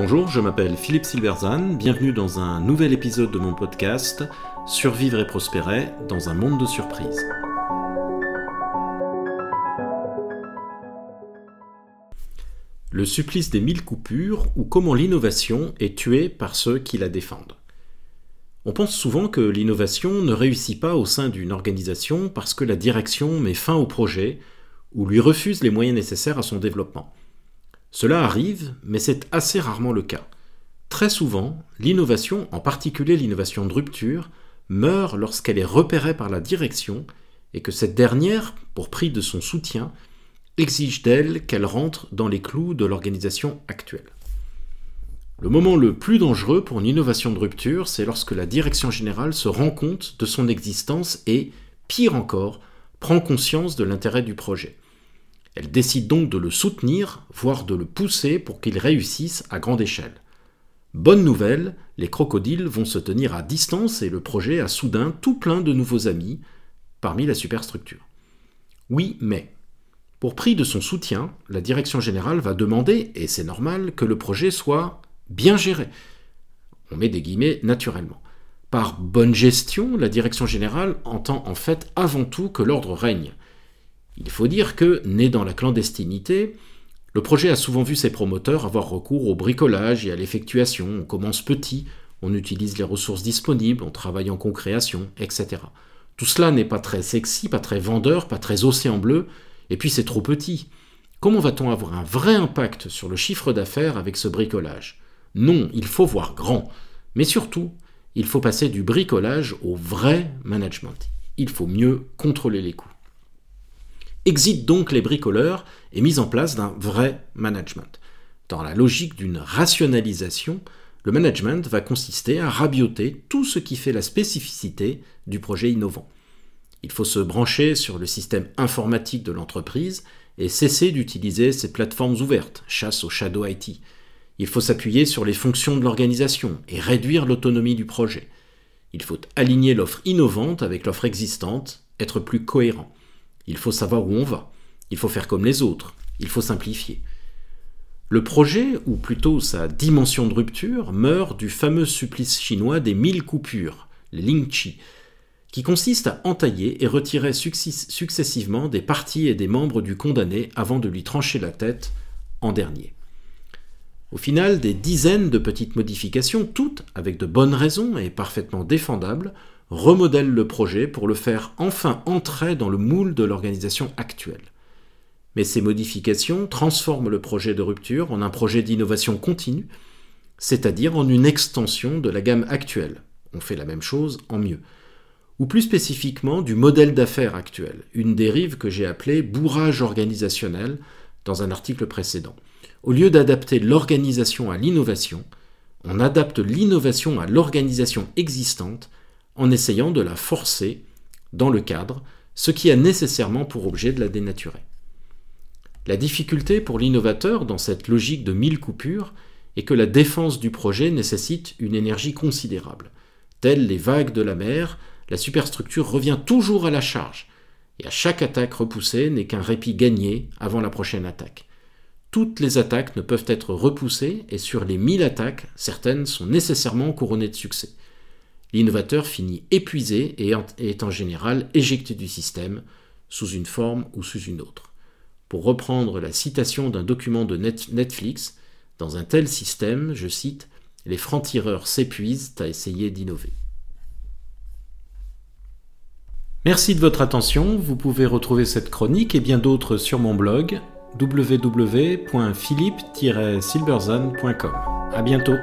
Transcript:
Bonjour, je m'appelle Philippe Silverzan, bienvenue dans un nouvel épisode de mon podcast Survivre et prospérer dans un monde de surprises. Le supplice des mille coupures ou comment l'innovation est tuée par ceux qui la défendent. On pense souvent que l'innovation ne réussit pas au sein d'une organisation parce que la direction met fin au projet ou lui refuse les moyens nécessaires à son développement. Cela arrive, mais c'est assez rarement le cas. Très souvent, l'innovation, en particulier l'innovation de rupture, meurt lorsqu'elle est repérée par la direction et que cette dernière, pour prix de son soutien, exige d'elle qu'elle rentre dans les clous de l'organisation actuelle. Le moment le plus dangereux pour une innovation de rupture, c'est lorsque la direction générale se rend compte de son existence et, pire encore, prend conscience de l'intérêt du projet. Elle décide donc de le soutenir, voire de le pousser pour qu'il réussisse à grande échelle. Bonne nouvelle, les crocodiles vont se tenir à distance et le projet a soudain tout plein de nouveaux amis parmi la superstructure. Oui, mais pour prix de son soutien, la direction générale va demander, et c'est normal, que le projet soit bien géré. On met des guillemets naturellement. Par bonne gestion, la direction générale entend en fait avant tout que l'ordre règne, il faut dire que, né dans la clandestinité, le projet a souvent vu ses promoteurs avoir recours au bricolage et à l'effectuation. On commence petit, on utilise les ressources disponibles, on travaille en concréation, etc. Tout cela n'est pas très sexy, pas très vendeur, pas très océan bleu, et puis c'est trop petit. Comment va-t-on avoir un vrai impact sur le chiffre d'affaires avec ce bricolage? Non, il faut voir grand. Mais surtout, il faut passer du bricolage au vrai management. Il faut mieux contrôler les coûts. Exit donc les bricoleurs et mise en place d'un vrai management. Dans la logique d'une rationalisation, le management va consister à rabioter tout ce qui fait la spécificité du projet innovant. Il faut se brancher sur le système informatique de l'entreprise et cesser d'utiliser ces plateformes ouvertes, chasse au shadow IT. Il faut s'appuyer sur les fonctions de l'organisation et réduire l'autonomie du projet. Il faut aligner l'offre innovante avec l'offre existante, être plus cohérent. Il faut savoir où on va. Il faut faire comme les autres. Il faut simplifier. Le projet, ou plutôt sa dimension de rupture, meurt du fameux supplice chinois des mille coupures, les Lingqi, qui consiste à entailler et retirer successivement des parties et des membres du condamné avant de lui trancher la tête en dernier. Au final, des dizaines de petites modifications, toutes avec de bonnes raisons et parfaitement défendables, remodèle le projet pour le faire enfin entrer dans le moule de l'organisation actuelle. Mais ces modifications transforment le projet de rupture en un projet d'innovation continue, c'est-à-dire en une extension de la gamme actuelle. On fait la même chose en mieux. Ou plus spécifiquement du modèle d'affaires actuel, une dérive que j'ai appelée bourrage organisationnel dans un article précédent. Au lieu d'adapter l'organisation à l'innovation, on adapte l'innovation à l'organisation existante en essayant de la forcer dans le cadre, ce qui a nécessairement pour objet de la dénaturer. La difficulté pour l'innovateur dans cette logique de mille coupures est que la défense du projet nécessite une énergie considérable. Telles les vagues de la mer, la superstructure revient toujours à la charge, et à chaque attaque repoussée n'est qu'un répit gagné avant la prochaine attaque. Toutes les attaques ne peuvent être repoussées, et sur les mille attaques, certaines sont nécessairement couronnées de succès l'innovateur finit épuisé et est en général éjecté du système, sous une forme ou sous une autre. Pour reprendre la citation d'un document de Netflix, dans un tel système, je cite, les francs-tireurs s'épuisent à essayer d'innover. Merci de votre attention, vous pouvez retrouver cette chronique et bien d'autres sur mon blog www.philippe-silberzan.com. À bientôt.